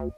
I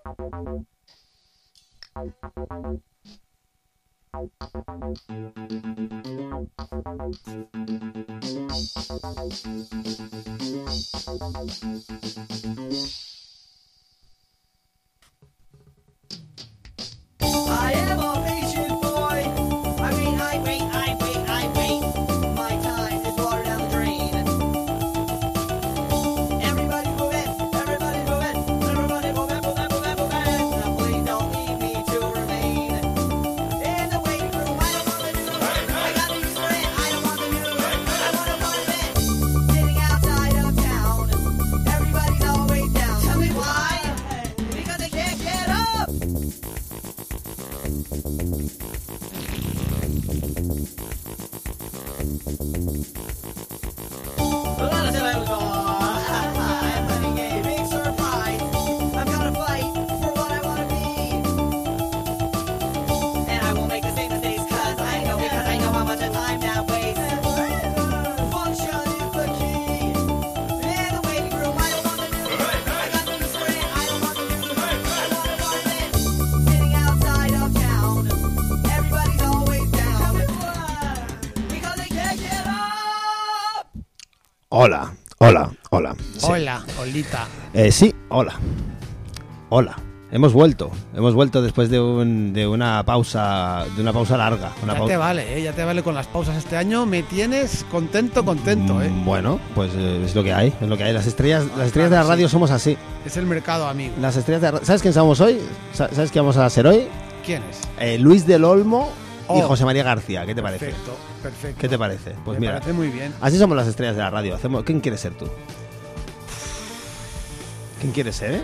Hola, hola, hola. Sí. Hola, Olita. Eh, sí, hola. Hola. Hemos vuelto. Hemos vuelto después de, un- de una pausa de una pausa larga. Una Ya te vale, ¿eh? Ya te vale con las pausas este año. Me tienes contento, contento, ¿eh? Mm, Bueno, pues eh, es lo que hay, es lo que hay. Las estrellas, las estrellas de la radio sí. somos así. Es el mercado, amigo. Las estrellas de la ¿Sabes quién somos hoy? Sa- ¿Sabes qué vamos a hacer hoy? ¿Quién es? Eh, Luis del Olmo y Oh. José María García. ¿Qué te parece? Perfecto, perfecto. ¿Qué te parece? Pues Me mira, parece muy bien. así somos las estrellas de la radio. Hacemos, ¿Quién quieres ser tú? ¿Quién quieres ser, eh?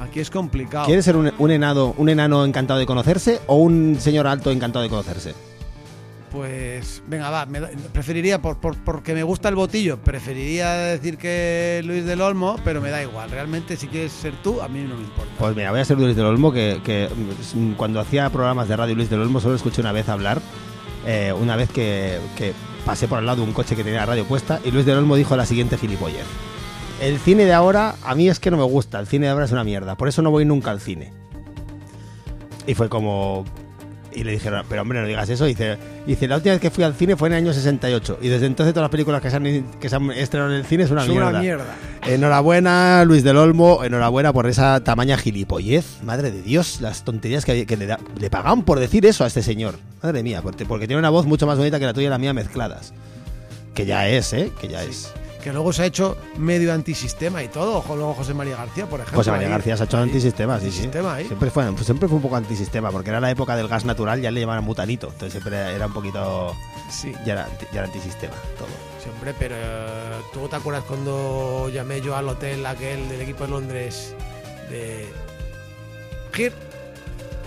Aquí es complicado. ¿Quieres ser un, un enano, un enano encantado de conocerse o un señor alto encantado de conocerse? Pues, venga, va. preferiría, por, por- porque me gusta el botillo, preferiría decir que Luis del Olmo, pero me da igual. Realmente, si quieres ser tú, a mí no me importa. Pues mira, voy a ser Luis del Olmo, que, mm, cuando hacía programas de radio Luis del Olmo solo escuché una vez hablar, eh, una vez que, que pasé por al lado de un coche que tenía la radio puesta, y Luis del Olmo dijo la siguiente gilipollez. El cine de ahora, a mí es que no me gusta, el cine de ahora es una mierda, por eso no voy nunca al cine. Y fue como... Y le dijeron, pero hombre, no digas eso. Y dice, dice, la última vez que fui al cine fue en el año 68. Y desde entonces todas las películas que se han, que se han estrenado en el cine es una es mierda. una mierda. Enhorabuena, Luis del Olmo, enhorabuena por esa tamaña gilipollez. Madre de Dios, las tonterías que, que le, da- le pagaban por decir eso a este señor. Madre mía, porque, porque tiene una voz mucho más bonita que la tuya y la mía mezcladas. Que ya es, ¿eh? Que ya es. Que luego se ha hecho medio antisistema y todo. Ojo, luego José María García, por ejemplo. José María ahí- García se ha hecho ahí. antisistema, sí, sí. Ahí. Siempre fue, siempre fue un poco antisistema, porque era la época del gas natural, ya le llamaban butanito. Entonces siempre era un poquito. Sí, Ya era, ya era antisistema, todo. siempre, pero eh, ¿tú te acuerdas cuando llamé yo al hotel aquel del equipo de Londres de Here,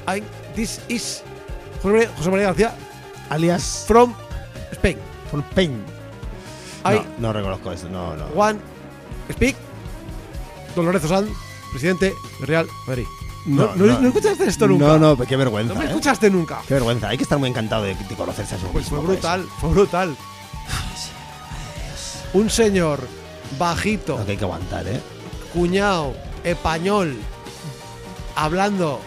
I, this is José María, García Alias. from Spain. From Pain. No, no reconozco eso, no, no. want speak Don Lorenzo Sanz, presidente de Real Madrid. No, No, no, escuchaste esto nunca. No, no, qué vergüenza. No me ¿eh? escuchaste nunca. Qué vergüenza, hay que estar muy encantado de, de conocerse a su Pues mismo fue brutal, fue brutal. Un señor bajito. Lo que hay que aguantar, ¿eh? cuñado, español, hablando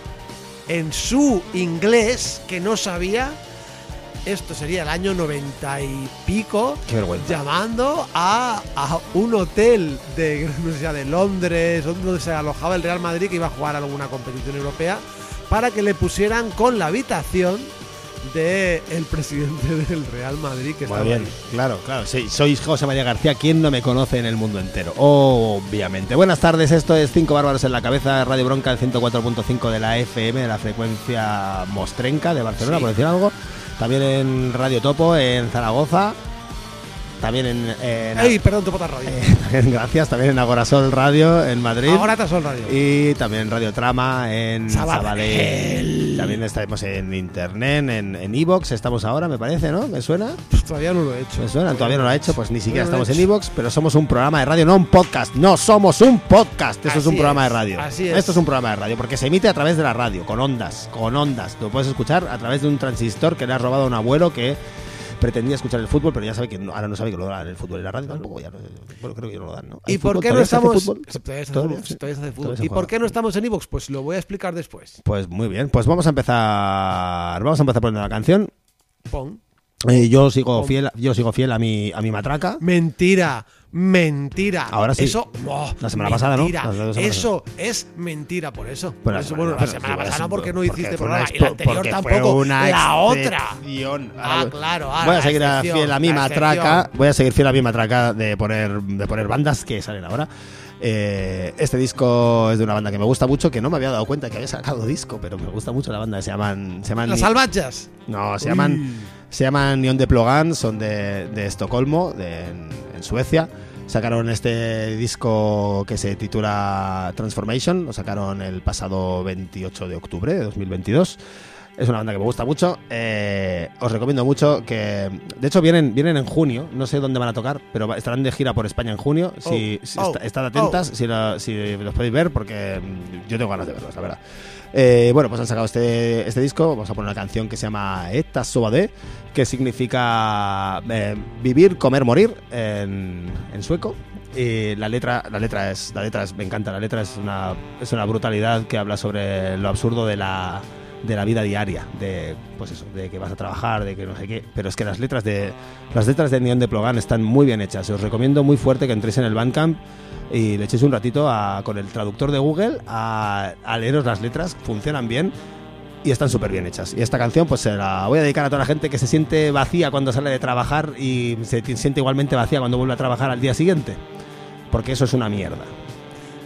en su inglés que no sabía. Esto sería el año 90 y pico. Qué vergüenza. Llamando a, a un hotel de, no sé, de Londres, donde se alojaba el Real Madrid, que iba a jugar alguna competición europea, para que le pusieran con la habitación del el presidente del Real Madrid, que Muy bien, ahí. claro, claro. Sí, sois José María García, ¿quién no me conoce en el mundo entero? Obviamente. Buenas tardes, esto es Cinco Bárbaros en la Cabeza, Radio Bronca, el 104.5 de la FM, de la frecuencia mostrenca de Barcelona, Sí. por decir algo. También en Radio Topo, en Zaragoza. También en... en- ¡Ey, perdón, te radio! eh, gracias, también en Agorasol Radio, en Madrid. Son radio. Y también en Radio Trama, en Sabadell. También estaremos en internet, en en Evox, estamos ahora, me parece, ¿no? ¿Me suena? Pues todavía no lo he hecho. Me suena, todavía no lo ha hecho, pues ni siquiera no estamos en Evox, pero somos un programa de radio, no un podcast. No somos un podcast, esto es un programa es, de radio. así es. Esto es un programa de radio, porque se emite a través de la radio, con ondas, con ondas. Lo puedes escuchar a través de un transistor que le has robado a un abuelo que pretendía escuchar el fútbol, pero ya sabe que no- ahora no sabe que lo dan el fútbol y la radio tampoco. Ya no- bueno, creo que ya no lo dan, ¿no? ¿Y ¿Hay por qué no ¿Todavía se hace estamos ¿Y por qué no estamos en Evox? Pues lo voy a explicar después. Pues muy bien, pues vamos a empezar, vamos a empezar poniendo la canción. Pon. Eh, yo sigo fiel, yo sigo fiel a mi a mi matraca. Mentira, mentira. Ahora sí. Eso, oh, La semana pasada, ¿no? La semana pasada. Eso es mentira, por eso. Por la bueno, semana- la pero semana pasada bueno, porque no hiciste programa. Y la anterior tampoco. una La otra. Ah, claro. ahora voy a la seguir a fiel a mi la matraca. Voy a seguir fiel a mi matraca de poner, de poner bandas que salen ahora. Eh, este disco es de una banda que me gusta mucho, que no me había dado cuenta que había sacado disco, pero me gusta mucho la banda. Se llaman. Se llaman Las salvachas. no, se llaman, se llaman Neon de Plogan, son de, de Estocolmo, de- en, Suecia. Sacaron este disco que se titula Transformation, lo sacaron el pasado 28 de octubre de 2022. Es una banda que me gusta mucho. eh, os recomiendo mucho que. De hecho, vienen, vienen en junio. No sé dónde van a tocar, pero estarán de gira por España en junio. Si, Oh, si oh, esta- estad atentas, si, lo- si los podéis ver, porque mm, yo tengo ganas de verlos, la verdad. Eh, bueno, pues han sacado este, este disco. Vamos a poner una canción que se llama Eta Sobade, que significa eh, vivir, comer, morir en, en sueco. Y la letra, la letra es, la letra es, me encanta. La letra es una, es una brutalidad que habla sobre lo absurdo de la, de la vida diaria, de pues eso, de que vas a trabajar, de que no sé qué. Pero es que las letras de las letras de Neon de Plogan están muy bien hechas. Os recomiendo muy fuerte que entréis en el Bandcamp y le echéis un ratito a- con el traductor de Google a, leeros las letras, funcionan bien y están súper bien hechas. Y esta canción pues se la voy a dedicar a toda la gente que se siente vacía cuando sale de trabajar y se siente igualmente vacía cuando vuelve a trabajar al día siguiente. Porque eso es una mierda.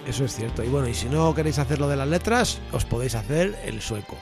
Eso es cierto. Y bueno, y si no queréis hacer lo de las letras, os podéis hacer el sueco.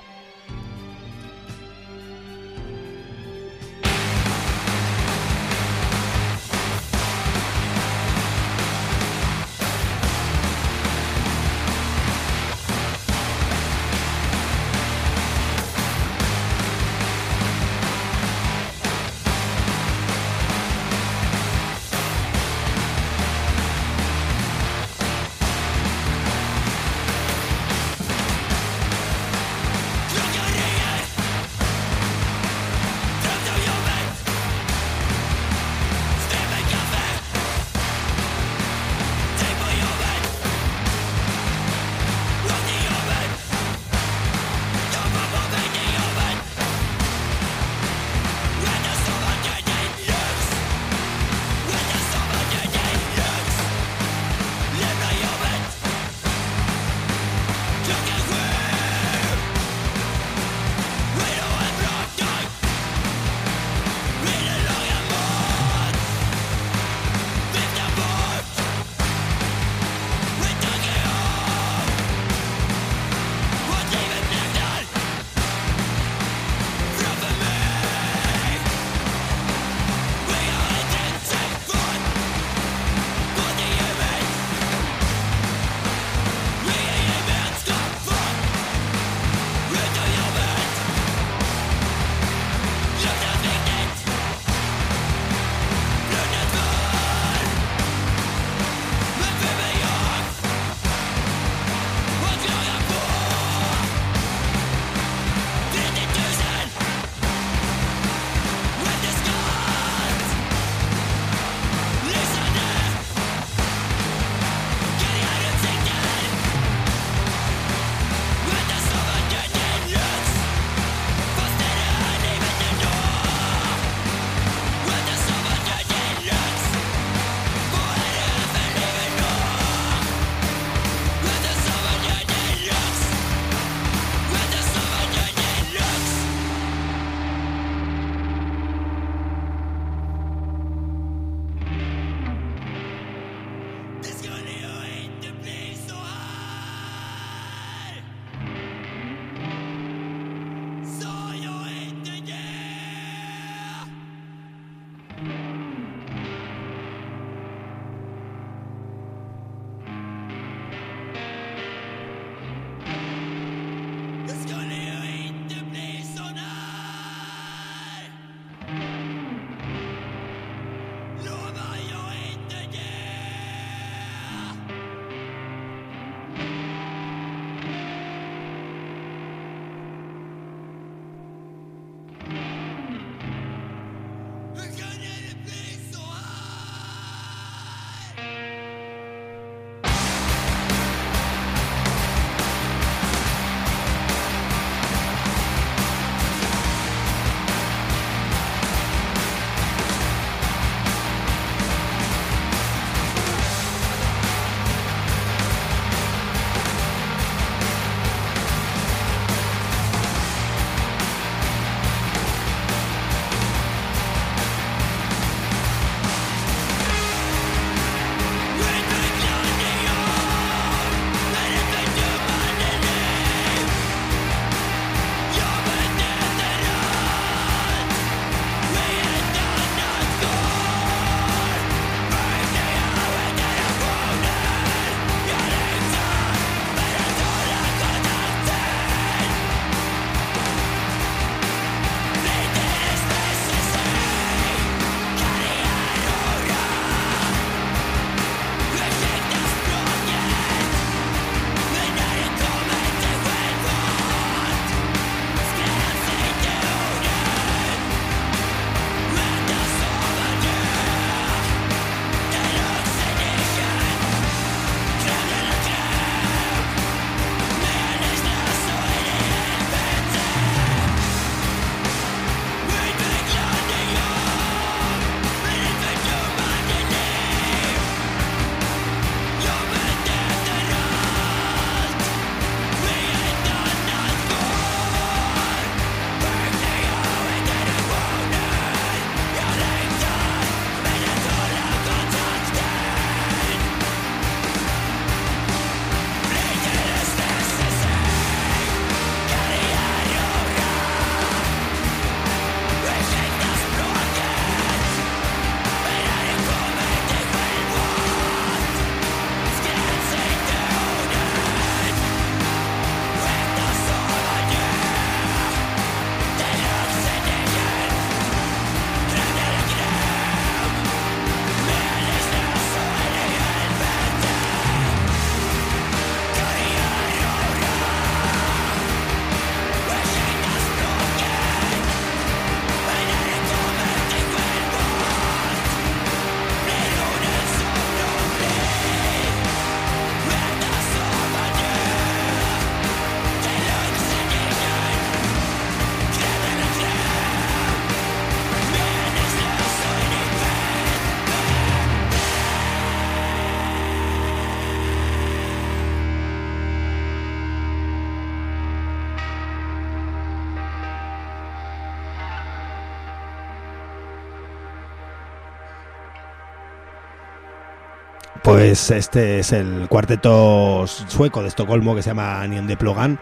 Pues este es el cuarteto sueco de Estocolmo que se llama Neon de Plogan.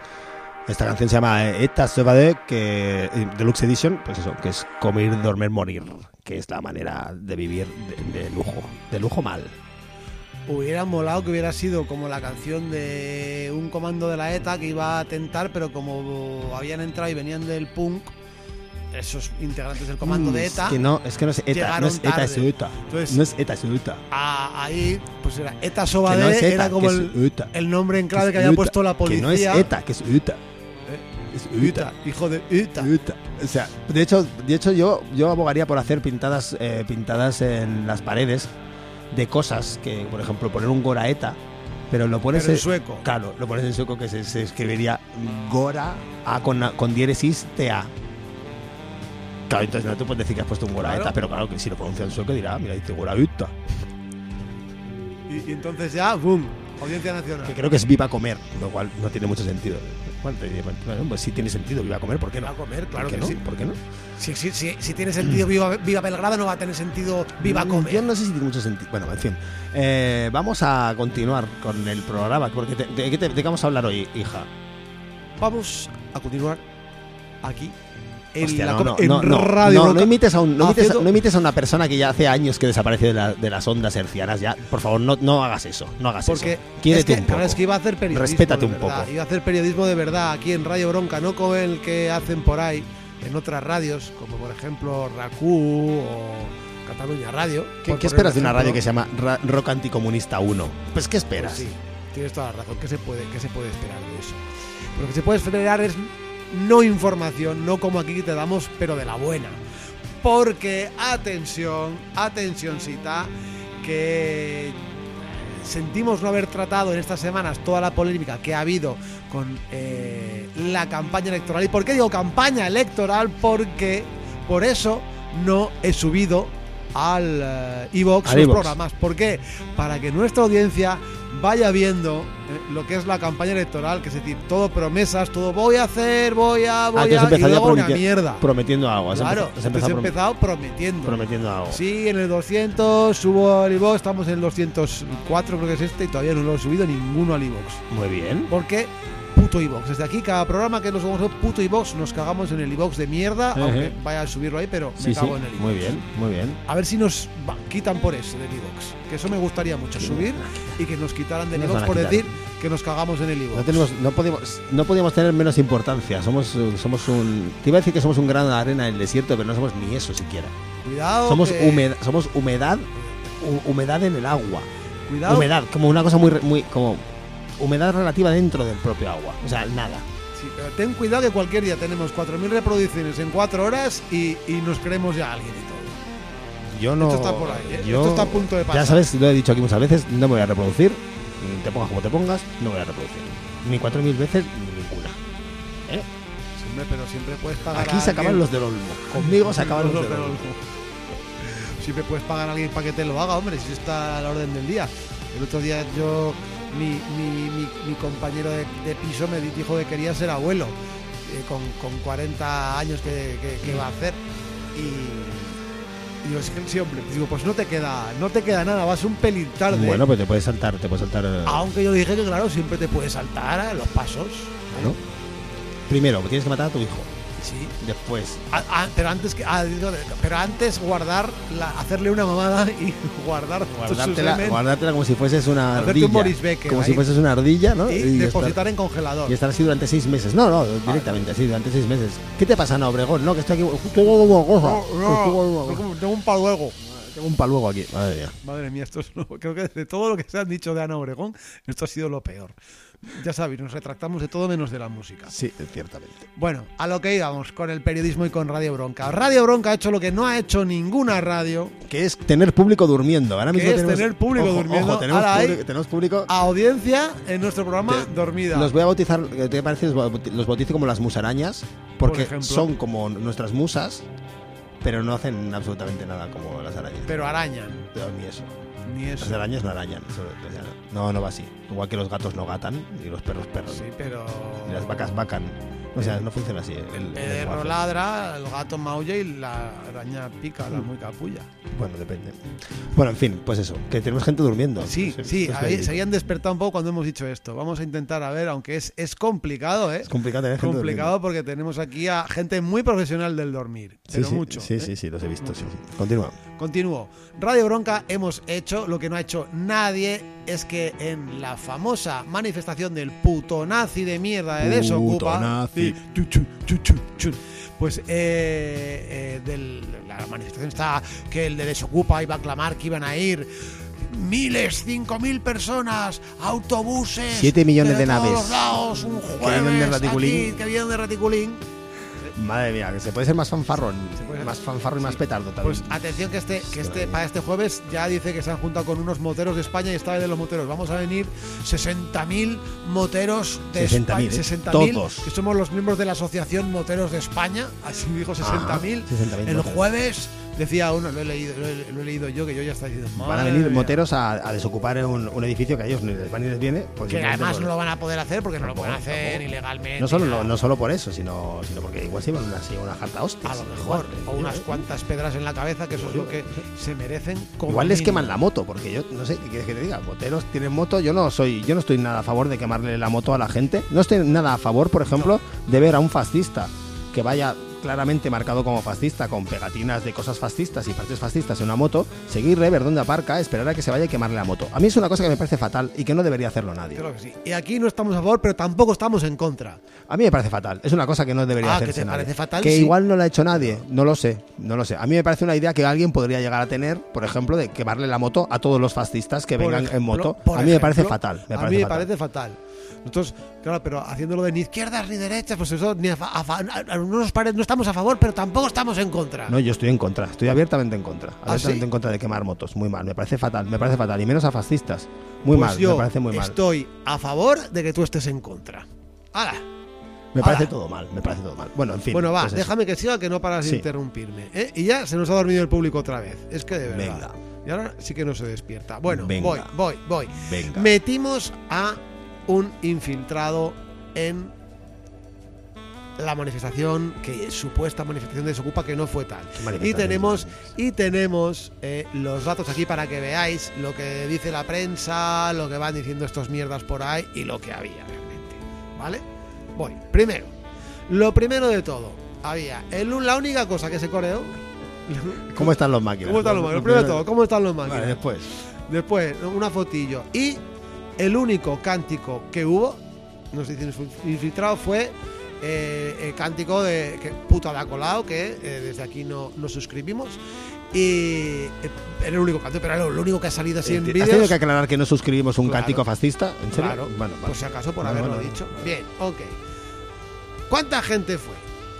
Esta canción se llama Eta Söbade, que eh, Deluxe Edition, pues eso, que es comer, dormir, morir, que es la manera de vivir de, de lujo, de lujo mal. Hubiera molado que hubiera sido como la canción de un comando de la ETA que iba a tentar, pero como habían entrado y venían del punk, esos integrantes del comando de Mm, ETA, Es que no, es que no es ETA, no es ETA, es. ETA. Entonces- No es ETA, es ETA. a- ahí pues era ETA Que Sobade, no es ETA, era como que el, ETA. el nombre en clave es que había ETA, puesto la policía. Que no es ETA, que es ETA. Eh, Es ETA, hijo de ETA. Uta. O sea, de hecho, de hecho yo, yo abogaría por hacer pintadas, eh, pintadas en las paredes de cosas que, por ejemplo, poner un Goraeta, pero lo pones Pero en en- sueco. Claro, lo pones en sueco que se, se escribiría Gora A con, con diéresis TA. Claro, entonces no te puedes decir que has puesto un Goraeta, Claro. pero claro que si lo pronuncia en sueco dirá, mira, dice Goraeta. Y, y entonces ya, boom, audiencia nacional. Que creo que es Viva Comer, lo cual no tiene mucho sentido. Bueno, te pues sí tiene sentido Viva Comer, ¿por qué no? Va a comer, claro ¿Por qué que no? sí. ¿Por qué no? Si, si, si, si tiene sentido viva, viva Belgrado, no va a tener sentido Viva Mm, Comer. Yo no sé si tiene mucho sentido. Bueno, en fin. Eh, vamos a continuar con el programa. Porque te- de, qué te- de qué vamos a hablar hoy, hija? Vamos a continuar aquí en, Hostia, la no, no, en no, no, Radio no, Roca. no imites a un, no, imites, haciendo- no imites a una persona que ya hace años que desapareció de, la- de las ondas hercianas. Ya, por favor, no, no hagas eso. No hagas Porque eso. Es que, un poco. claro, es que iba a hacer periodismo. Respétate un poco. Iba a hacer periodismo de verdad aquí en Radio Bronca, no como el que hacen por ahí en otras radios, como por ejemplo RACU o Cataluña Radio. ¿Qué, esperas de un una radio que se llama Ra- Rock Anticomunista 1? Pues, ¿qué esperas? Pues sí, tienes toda la razón. ¿Qué se puede, qué se puede esperar de eso? Lo que se puede esperar es no información, no como aquí que te damos, pero de la buena. Porque, atención, atencióncita, que sentimos no haber tratado en estas semanas toda la polémica que ha habido con eh, la campaña electoral. ¿Y por qué digo campaña electoral? Porque por eso no he subido al eh, iVoox Al los programas. ¿Por qué? Para que nuestra audiencia vaya viendo eh, lo que es la campaña electoral, que es decir, todo promesas, todo voy a hacer, voy a, voy Ah, tú has a, y luego una mierda. prometiendo algo. Has Claro, empezado, has entonces he empezado prom- empezado prometiendo. prometiendo algo. Sí, en el 200 subo al iVoox, estamos en el 204 creo que es este y todavía no lo he subido ninguno al iVoox. Muy bien. Porque puto iVoox. Desde aquí, cada programa que nos vamos a puto iVoox, nos cagamos en el iVoox de mierda, aunque vaya a subirlo ahí, pero Sí, me sí. cago en el iVoox. Muy bien, muy bien. A ver si nos quitan por eso del iVoox. Que eso me gustaría mucho, subir y que nos quitaran del a por quitar. decir que nos cagamos en el iVoox. No, tenemos, no, podemos, no podíamos tener menos importancia. Somos, somos un. Te iba a decir que somos un grano de arena del desierto, pero no somos ni eso siquiera. Cuidado. Somos, que- humedad, somos humedad, hu- humedad en el agua. Cuidado. Humedad, como una cosa muy, muy. como humedad relativa dentro del propio agua. O sea, nada. Sí, pero ten cuidado que cualquier día tenemos 4.000 reproducciones en 4 horas y, y nos creemos ya alguien y todo. Yo no. Esto está por ahí, ¿eh? yo- Esto está a punto de pasar. Ya sabes, lo he dicho aquí muchas veces, no me voy a reproducir. Te pongas como te pongas, no voy a reproducir. Ni cuatro mil veces, ni ninguna. ¿Eh? Pero siempre puedes pagar Aquí a se acaban los del Olmo. Conmigo se acaban los Los del. Olmo. Siempre puedes pagar a alguien para que te lo haga, hombre, si está a la orden del día. El otro día yo, mi, mi, mi, mi compañero de, de piso me dijo que quería ser abuelo, eh, con, con 40 años que, que- que va a hacer. Y, y sí, hombre, digo, pues no te queda, no te queda nada, vas un pelín tarde. Bueno, pues te puedes saltar, te puedes saltar. eh, Aunque yo dije que claro, siempre te puedes saltar a los pasos. ¿no? Primero, tienes que matar a tu hijo. Sí. Después, Ah, ah, pero antes que ah, digo, pero antes guardar la- hacerle una mamada y guardar guardártela, semen guardártela como si fueses una Hacerte ardilla. un Becker como ahí. si fueses una ardilla, ¿no? y, estar- depositar en congelador. y estar así durante seis meses. No, no, directamente así, durante seis meses. ¿Qué te pasa, no, Obregón? No, que estoy aquí. Tengo una cosa. No, no, tengo un paluego. Tengo un paluego aquí. Madre mía. Madre mía, esto es lo- creo que de todo lo que se han dicho de Ana Obregón, esto ha sido lo peor. Ya sabéis, nos retractamos de todo menos de la música. Sí, ciertamente. Bueno, a lo que íbamos con el periodismo y con Radio Bronca. Radio Bronca ha hecho lo que no ha hecho ninguna radio, Que es tener público durmiendo. Ahora Que mismo es tenemos, tener público Ojo, durmiendo. ojo, tenemos, Ahora público, tenemos público. audiencia en nuestro programa Te- dormida. Los voy a bautizar, ¿qué te parece? Los bauti- Los bautizo como las musarañas, porque son como nuestras musas, pero no hacen absolutamente nada como las arañas. Pero arañan, Pero ni eso. Ni eso. Las arañas no arañan. sobre- no, no va así. Igual que los gatos no gatan y los perros perros. Sí, pero. Y las vacas vacan. O sea, no funciona así. El, perro lenguaje. ladra, el gato maulla y la araña pica, Mm. la muy capulla. Bueno, depende. Bueno, en fin, pues eso, que tenemos gente durmiendo. Sí, Pues, sí, ahí eh, se habían despertado un poco cuando hemos dicho esto. Vamos a intentar, a ver, aunque es, es complicado, ¿eh? Es complicado tener gente complicado porque tenemos aquí a gente muy profesional del dormir. Sí, Pero sí, mucho. Sí, ¿eh? sí, sí, los he visto. Sí, sí. Continúa. Continúo. Radio Bronca hemos hecho lo que no ha hecho nadie, es que en la famosa manifestación del puto nazi de mierda de Desocupa, pues eh, eh, del- la manifestación está que el de Desocupa iba a clamar que iban a ir miles, cinco mil personas, autobuses, Siete millones de naves. los lados, un vienen de jueves Raticulín. aquí, que vienen de Raticulín. Madre mía, que se puede ser más fanfarrón. Más fanfarrón y más petardo también. Pues atención que este, que este para este jueves ya dice que se han juntado con unos moteros de España y esta vez de los moteros. Vamos a venir 60.000 moteros de 60.000, España. ¿eh? 60.000, Todos. que somos los miembros de la Asociación Moteros de España. Así dijo 60.000. 60.000 El moteros. jueves decía uno, lo he leído, lo he, lo he leído yo, que yo ya estaba diciendo. Van a "Madre venir mía". moteros a, a desocupar un, un edificio que a ellos ni les va ni les viene. pues Que además no lo van a poder hacer porque no lo pueden hacer tampoco. ilegalmente. no solo, no, no solo por eso, sino, sino porque igual se iban una, una jarta hostias. A lo mejor, Igual, o unas eh, cuantas pedras en la cabeza, que eso es lo que se merecen como Igual les queman la moto, porque yo no sé qué quieres que te diga. Moteros tienen moto, yo no soy, yo no estoy nada a favor de quemarle la moto a la gente. No estoy nada a favor, por ejemplo, de ver a un fascista que vaya claramente marcado como fascista, con pegatinas de cosas fascistas y partes fascistas en una moto, seguirle, ver dónde aparca, esperar a que se vaya y quemarle la moto. A mí es una cosa que me parece fatal y que no debería hacerlo nadie. Creo que sí. Y aquí no estamos a favor, pero tampoco estamos en contra. A mí me parece fatal. Es una cosa que no debería Ah, ¿que hacerse te nadie. parece fatal? Que Sí. igual no la ha hecho nadie. No lo sé. No lo sé. A mí me parece una idea que alguien podría llegar a tener, por ejemplo, de quemarle la moto a todos los fascistas que Por vengan en moto. A mí me parece fatal. Me a parece mí me fatal. parece fatal. Nosotros, claro, pero haciéndolo de ni izquierdas ni derechas, pues eso, ni a a no, nos pare- no estamos a favor, pero tampoco estamos en contra. No, yo estoy en contra. Estoy abiertamente en contra. ¿Ah, Abiertamente sí? en contra de quemar motos. Muy mal. Me parece fatal. Me parece fatal. Y menos a fascistas. Muy Pues mal. yo Me parece muy mal. estoy a favor de que tú estés en contra. ¡Hala! Me parece todo mal. Me parece todo mal. Bueno, en fin. bueno, va, pues déjame que siga, que no paras de interrumpirme. ¿eh? Y ya se nos ha dormido el público otra vez. Es que de verdad. Venga. Y ahora sí que no se despierta. Bueno, Venga. voy, voy, voy. Venga. Metimos a un infiltrado en la manifestación, que supuesta manifestación de Desocupa, que no fue tal. Y tenemos, y tenemos eh, los datos aquí para que veáis lo que dice la prensa, lo que van diciendo estos mierdas por ahí y lo que había realmente. ¿Vale? Voy. Primero, lo primero de todo, había el, la única cosa que se coreó. ¿Cómo están los máquinas? ¿Cómo están los máquinas? Lo primero de todo, ¿cómo están los máquinas? Vale, después. Después, una fotillo. Y el único cántico que hubo, nos dicen infiltrado, fue eh, el cántico de que puto la colado, que eh, desde aquí no nos suscribimos. Y eh, era el único cántico, pero era lo único que ha salido así en Eh, ¿Has vídeos. tenido que aclarar que no suscribimos un Claro. cántico fascista? ¿En serio? Claro, Bueno, vale. por si acaso, por haberlo dicho. Bien, ok. ¿Cuánta gente fue?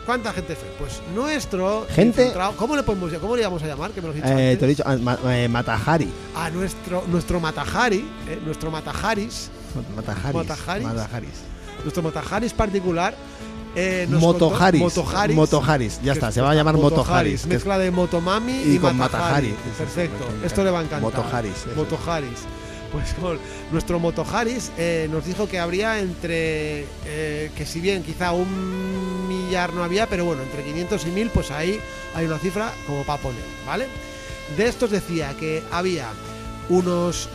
¿Cuánta gente fue? Pues nuestro Gente- ¿Cómo le podemos cómo le íbamos a llamar? Que me lo has dicho Eh, antes. te lo he dicho, ma- eh, Matahari. A nuestro nuestro Matajari, eh, nuestro Matajaris, Matajaris. Matajaris. Matajaris. nuestro Motajaris particular. Eh, nos Motoharis. contó- Motoharis. Motoharis, ya está, es- se va a llamar es- Mezcla de Motomami y, y con Matajari. Matajari. Perfecto. Esto le va a encantar. Motoharis, eso. Motoharis. Pues con nuestro Motoharis eh, nos dijo que habría entre. eh, que si bien quizá un millar no había, pero bueno, entre 500 y 1000, pues ahí hay una cifra como para poner, ¿vale? De estos decía que había unos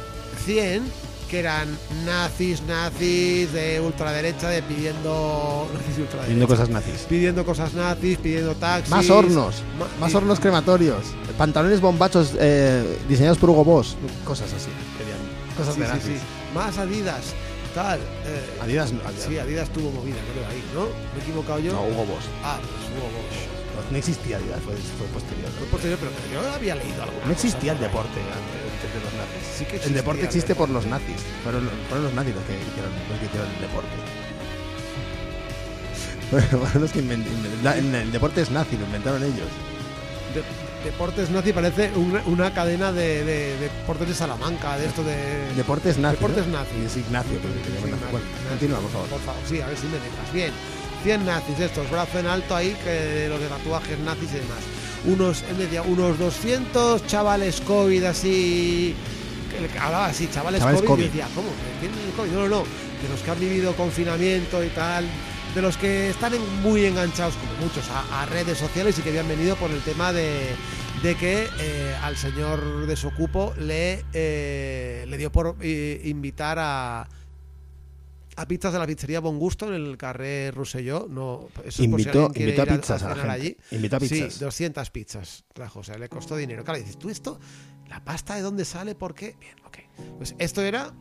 100 que eran nazis, nazis de ultraderecha, de pidiendo. Nazis de ultraderecha. Haciendo cosas nazis. Pidiendo cosas nazis, pidiendo taxis. Más hornos, Ma- más y- hornos crematorios, pantalones bombachos eh, diseñados por Hugo Boss, cosas así. Querían cosas Sí, de sí, nazis. sí. Más Adidas, tal. eh, Adidas, Adidas Sí, Adidas tuvo movida, creo, ahí, ¿no? ¿Me he equivocado yo? no, Hugo Boss. Ah, pues hubo Bosch. No, no existía Adidas, fue, fue posterior. Fue posterior, pero yo había leído algo. No existía el deporte antes de los nazis. Sí que el deporte existe por los nazis. Fueron, fueron los nazis los que hicieron, los que hicieron el deporte. Fueron los que inven- inven- la- el deporte es nazi, lo inventaron ellos. De- Deportes Nazi parece una, una cadena de, de- de deportes de Salamanca, de esto de. Deportes nazi. Deportes ¿no? nazi. Es Ignacio, que- que Sí, llaman nazi. nazi, Bueno, nazi. continúa, por favor. Por favor, sí, a ver si me dejas. Bien, 100 nazis estos, brazo en alto ahí, que los de tatuajes nazis y demás. Unos, él decía, unos 200 chavales COVID así. que- hablaba así, chavales, Chavales COVID, COVID. y decía, ¿cómo? No, no, no, que los que han vivido confinamiento y tal, de los que están en- muy enganchados, como muchos, a, a redes sociales y que habían venido por el tema de, de que eh, al señor Desocupo le, eh, le dio por eh, invitar a a pizzas de la pizzería Bon Gusto en el carré Rosselló. No, eso es por si Invitó- invitó a pizzas a la cenar gente. allí. Invitó a pizzas. Sí, 200 pizzas trajo, o sea, le costó dinero. Claro, dices, ¿tú esto? ¿La pasta de dónde sale? ¿Por qué? Bien, ok. Pues esto era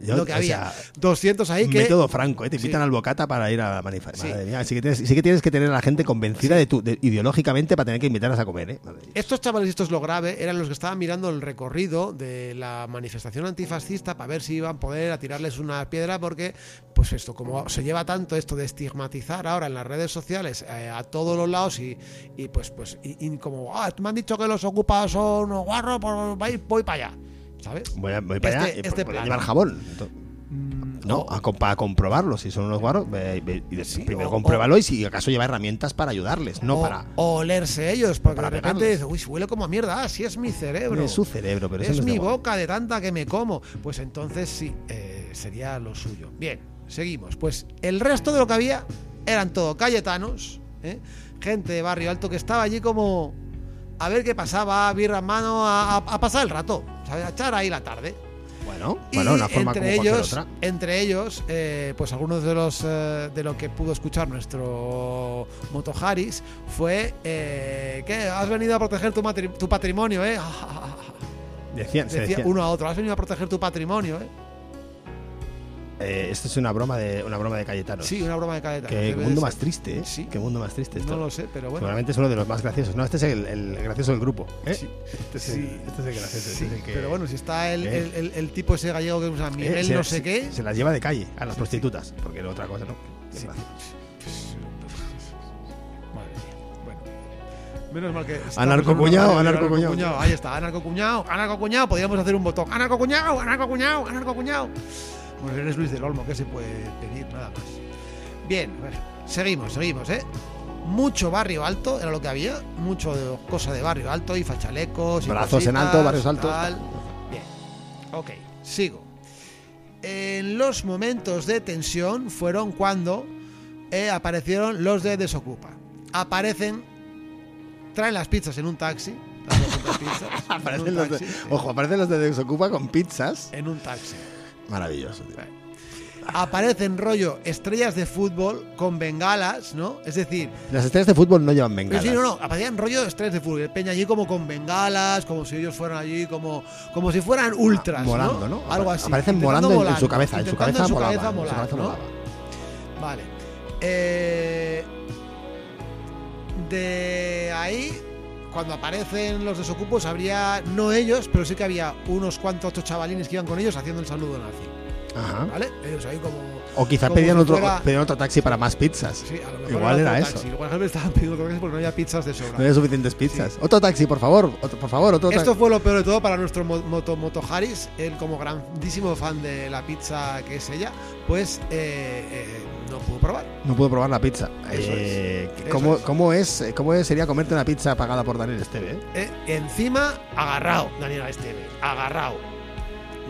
Yo, lo que había. sea, 200 ahí que... método franco, ¿eh? te invitan Sí. al bocata para ir a la manifestación. Sí. Madre mía, sí que, tienes, sí que tienes que tener a la gente convencida de tu, de- ideológicamente para tener que invitarlas a comer. ¿eh? Estos chavales, esto es lo grave, eran los que estaban mirando el recorrido de la manifestación antifascista para ver si iban a poder a tirarles una piedra porque, pues esto, como se lleva tanto esto de estigmatizar ahora en las redes sociales eh, a todos los lados y, y pues, pues, y, y como, ah, me han dicho que los ocupas son unos guarros, pues voy, voy para allá, ¿sabes? Voy, a- voy para Este- allá este llevar jabón. Ento- No, a para comprobarlo. Si son unos Sí, primero o- compruébalo y si acaso lleva herramientas para ayarles, no o, para. o olerse ellos, porque para de repente dices, uy, huele como a mierda, ah, sí es mi cerebro. Es su cerebro, pero es mi boca de tanta que me como. Pues entonces sí, eh, sería lo suyo. Bien, seguimos. Pues el resto de lo que había eran todo cayetanos, ¿eh? gente de barrio alto que estaba allí como a ver qué pasaba, birra en mano, a, a- a pasar el rato, a echar ahí la tarde. Bueno, Y bueno, una forma entre como ellos, otra. entre ellos, eh, pues algunos de los eh, de lo que pudo escuchar nuestro Moto Haris fue eh, que has venido a proteger tu, tu patrimonio, eh. Decían, decía, uno a otro, has venido a proteger tu patrimonio, eh. Eh, esto es una broma de una broma de Cayetano. Sí, una broma de cadeta. Qué mundo más triste, ¿eh? Sí. Qué mundo más triste esto. No lo sé, pero bueno. Seguramente es uno de los más graciosos. No, este es el, el gracioso del grupo. ¿eh? Sí. Este, es Sí. el, este es el gracioso. Sí, este es el que- pero bueno, si está el, ¿Eh? el, el- tipo ese gallego que es eh, Miguel se- no sé se- qué. Se las lleva de calle a las prostitutas, porque no otra cosa, ¿no? Sí. Qué. Madre mía. Bueno. Menos mal que. en una radio, anarcocuñado. Ahí está, anarcocuñado, anarcocuñado. Podríamos hacer un botón. Anarcocuñado, anarcocuñado, anarcocuñado. Pues eres Luis del Olmo, ¿qué se puede pedir? Nada más. Bien, seguimos, seguimos, ¿eh? Mucho barrio alto era lo que había, mucho de- cosa de barrio alto y fachalecos. Y Brazos en alto, barrios altos. tal. Bien, ok, sigo. En los momentos de tensión fueron cuando eh, aparecieron los de Desocupa. Aparecen, traen las pizzas en un taxi. las 200 pizzas, en Aparecen los de, taxi, ojo, aparecen los de Desocupa con pizzas. En un taxi. Maravilloso, tío. Aparecen rollo estrellas de fútbol con bengalas, ¿no? Es decir, Las estrellas de fútbol no llevan bengalas. Sí, no, no, aparecían rollo estrellas de fútbol. Peña allí como con bengalas, como si ellos fueran allí, como, como si fueran ultras, Volando, ¿no? Algo así. Aparecen volando en- en su cabeza, en su cabeza en su volaba, cabeza en su volar, cabeza ¿no? volaba. Vale. Eh, de ahí, cuando aparecen los desocupos, habría, no ellos, pero sí que había unos cuantos otros chavalines que iban con ellos haciendo el saludo nazi. Ajá. ¿Vale? Ellos ahí como. O quizá Como pedían otro, fuera- pedían otro taxi para más pizzas. Sí, a lo mejor Igual era eso. taxi. Igual estaban pidiendo otro taxi porque no había pizzas de sobra. No había suficientes pizzas. Otro taxi, por favor. Otro, por favor, otro Esto fue lo peor de todo para nuestro mo- moto, moto Haris, él como grandísimo fan de la pizza que es ella, pues eh, eh, no pudo probar. No pude probar la pizza. Eso Eh, es. ¿cómo, Eso es. ¿cómo, es, eh, ¿Cómo sería comerte una pizza pagada por Daniel Esteve? eh? Eh, encima, agarrado, Daniel Esteve, agarrado.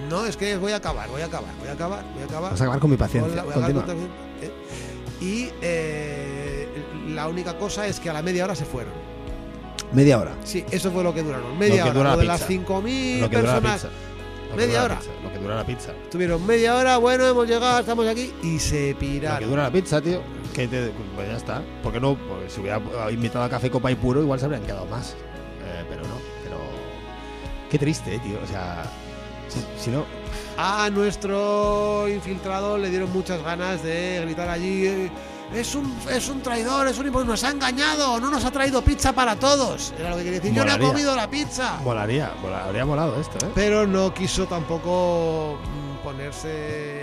No, es que voy a acabar, voy a acabar, voy a acabar, voy a acabar. Vas a acabar con mi paciencia. voy a acabar Continúa. con eh. Y eh, la única cosa es que a la media hora se fueron. Media hora. Sí, eso fue lo que duraron. Media que hora. dura Lo la de las pizza. 5.000 Lo que dura la Media hora. pizza, Lo que dura la pizza. Tuvieron media hora, bueno, hemos llegado, estamos aquí y se Lo que piraron. dura la pizza, tío. Que te- pues ya está. ¿Por qué no? Porque si hubiera invitado a café copa y puro, igual se habrían quedado más. Eh, pero no. Pero. Qué triste, eh, tío. O sea. Si, si no. A nuestro infiltrado le dieron muchas ganas de gritar allí. eh, Es un, es un traidor, es un nos ha engañado, no nos ha traído pizza para todos. Era lo que quería decir. Yo no he Molaría. comido la pizza. Molaría. mola- habría molado esto, eh. Pero no quiso tampoco mm, ponerse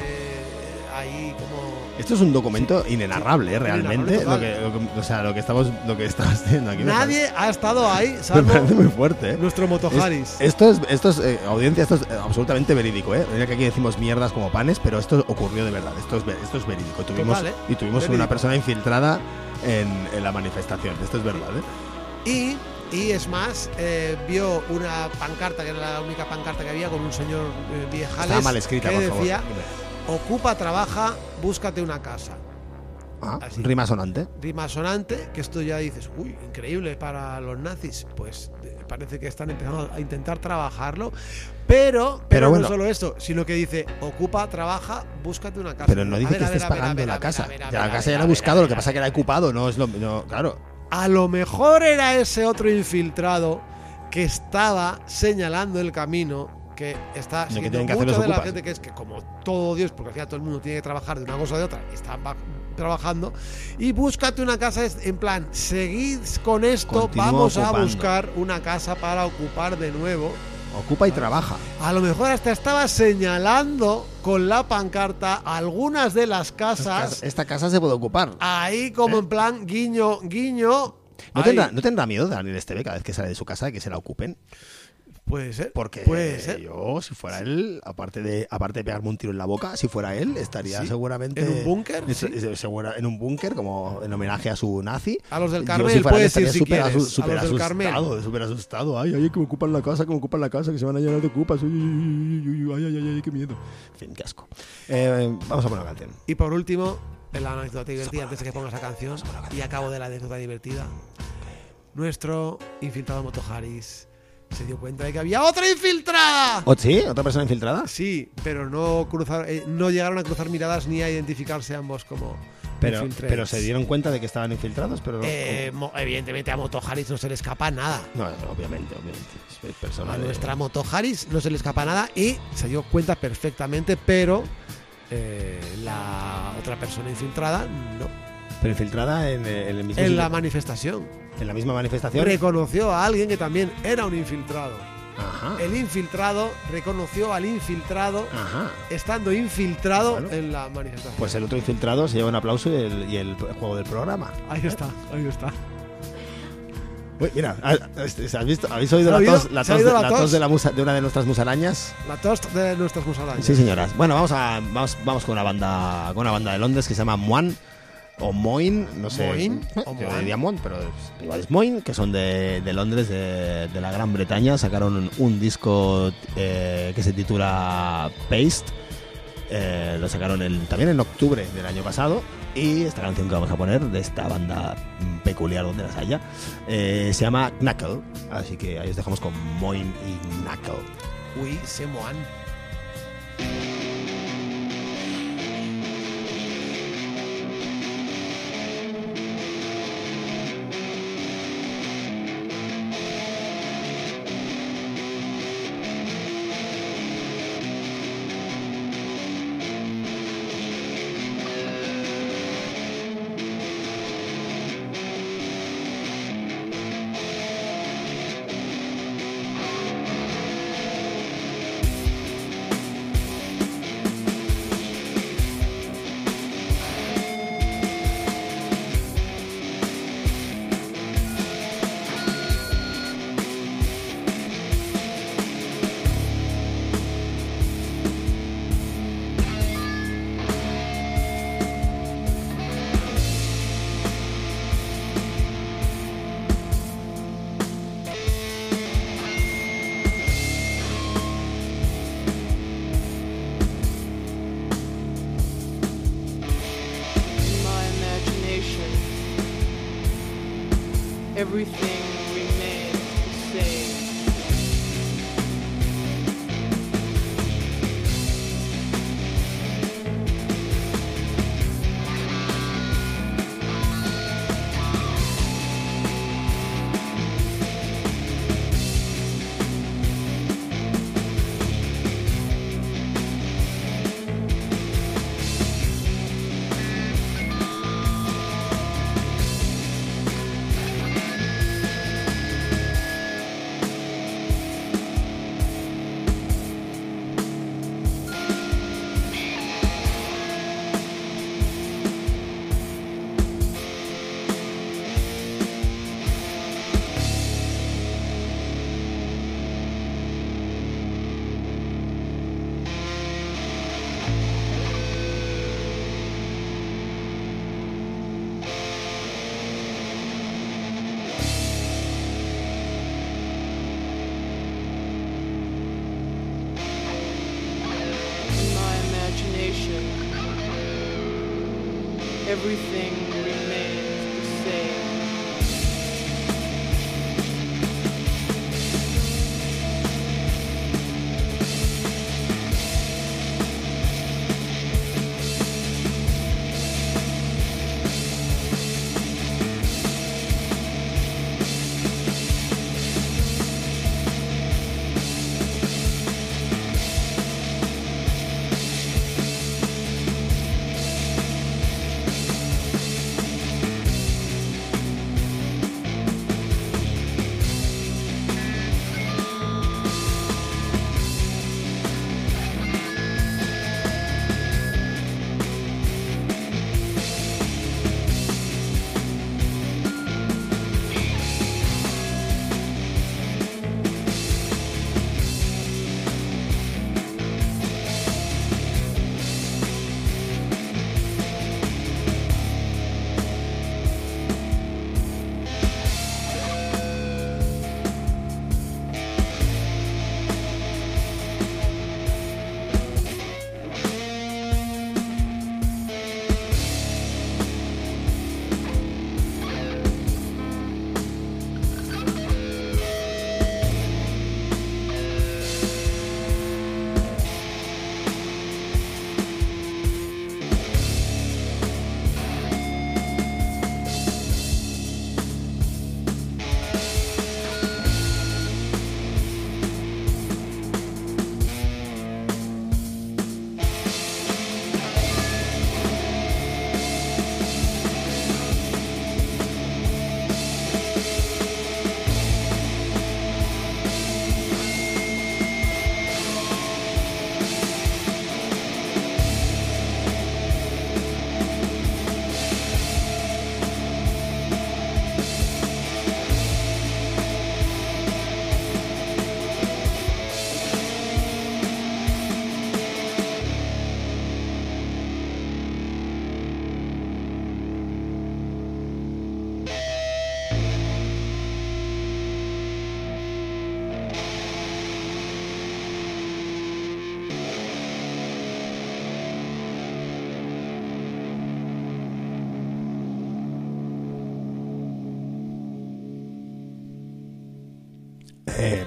ahí como. Esto es un documento inenarrable, eh, realmente. Inenarrable Lo que, lo que- o sea, lo que estamos, lo que estamos haciendo aquí. Nadie ha estado ahí, Me salvo parece muy fuerte, eh. nuestro Motoharis. Es- esto es, esto es eh, audiencia, esto es absolutamente verídico, ¿eh? Mira que aquí decimos mierdas como panes, pero esto ocurrió de verdad, esto es, esto es verídico. Tuvimos, Total. Y tuvimos una persona infiltrada en, en la manifestación, esto es verdad, ¿eh? Y, y es más, eh, vio una pancarta, que era la única pancarta que había, con un señor eh, viejales. Estaba mal escrita, que por favor. Ocupa, trabaja, búscate una casa. Ah, Así. rima sonante. rima sonante, que esto ya dices, uy, increíble para los nazis. Pues eh, parece que están empezando a intentar trabajarlo. Pero, pero, Pero no bueno. solo esto, sino que dice, ocupa, trabaja, búscate una casa. Pero no dice ver, que estés ver, pagando ver, la casa. Ya la casa ya la a he ver, buscado, lo que pasa es que la he ocupado, no es lo. No, claro. A lo mejor era ese otro infiltrado que estaba señalando el camino que está siguiendo que los de la gente que es que como todo Dios, porque al final todo el mundo tiene que trabajar de una cosa o de otra, está va- trabajando y búscate una casa en plan, seguid con esto, Continúa vamos a buscar una casa para ocupar de nuevo. Ocupa y trabaja. A lo mejor hasta estaba señalando con la pancarta algunas de las casas Esta casa se puede ocupar. ahí como en plan guiño, guiño. ¿No tendrá, ¿No tendrá miedo Daniel Esteve cada vez que sale de su casa de que se la ocupen? Puede ser. Porque puede ser. yo, si fuera él, aparte de, aparte de pegarme un tiro en la boca, si fuera él, estaría Sí. seguramente. ¿En un búnker? Sí. en un búnker, como en homenaje a su nazi. A los del Yo, Carmel si fuera él, ir si súper quieres. asu- A los del Carmel. asustado, súper asustado. Ay, ay, que me ocupan la casa, que me ocupan la casa, que se van a llenar de ocupas. Ay, ay, ay, ay, qué miedo. En fin, qué asco. Eh, vamos a poner una canción. Y por último, en la anécdota divertida, antes de que pongas la canción, y acabo de la anécdota divertida, nuestro infiltrado Moto Harris se dio cuenta de que había otra infiltrada. ¿Oh, sí? ¿Otra persona infiltrada? Sí, pero no cruzar, eh, no llegaron a cruzar miradas ni a identificarse ambos como Pero, pero se dieron cuenta de que estaban infiltrados, pero. Eh, evidentemente a Moto Harris no se le escapa nada. No, no, obviamente, obviamente. Es persona A nuestra Moto Harris no se le escapa nada y se dio cuenta perfectamente, pero eh, la otra persona infiltrada no. Pero infiltrada en, el- en el mismo En sitio- la manifestación en la misma manifestación. reconoció a alguien que también era un infiltrado. Ajá. El infiltrado reconoció al infiltrado Ajá. estando infiltrado en la manifestación. Pues el otro infiltrado se lleva un aplauso y el, y el juego del programa. ahí está, ahí está. Uy, mira, ¿has has visto? ¿Habéis oído ¿Se ha la oído? tos, la ¿Se ha tos, oído de, la la tos tos? de, la musa- de una de nuestras musarañas? La toast de nuestras musarañas. Sí, señoras. Bueno, vamos a vamos, vamos con una banda con una banda de Londres que se llama Moine o Moin, no sé. Moin o yo diría pero es- igual es Moin, que son de, de Londres, de, de la Gran Bretaña. Sacaron un, un disco eh, que se titula Paste. Eh, lo sacaron el- también en octubre del año pasado. Y esta canción que vamos a poner de esta banda peculiar donde las haya eh, se llama Knuckle. Así que ahí os dejamos con Moin y Knuckle. Uy, se moan.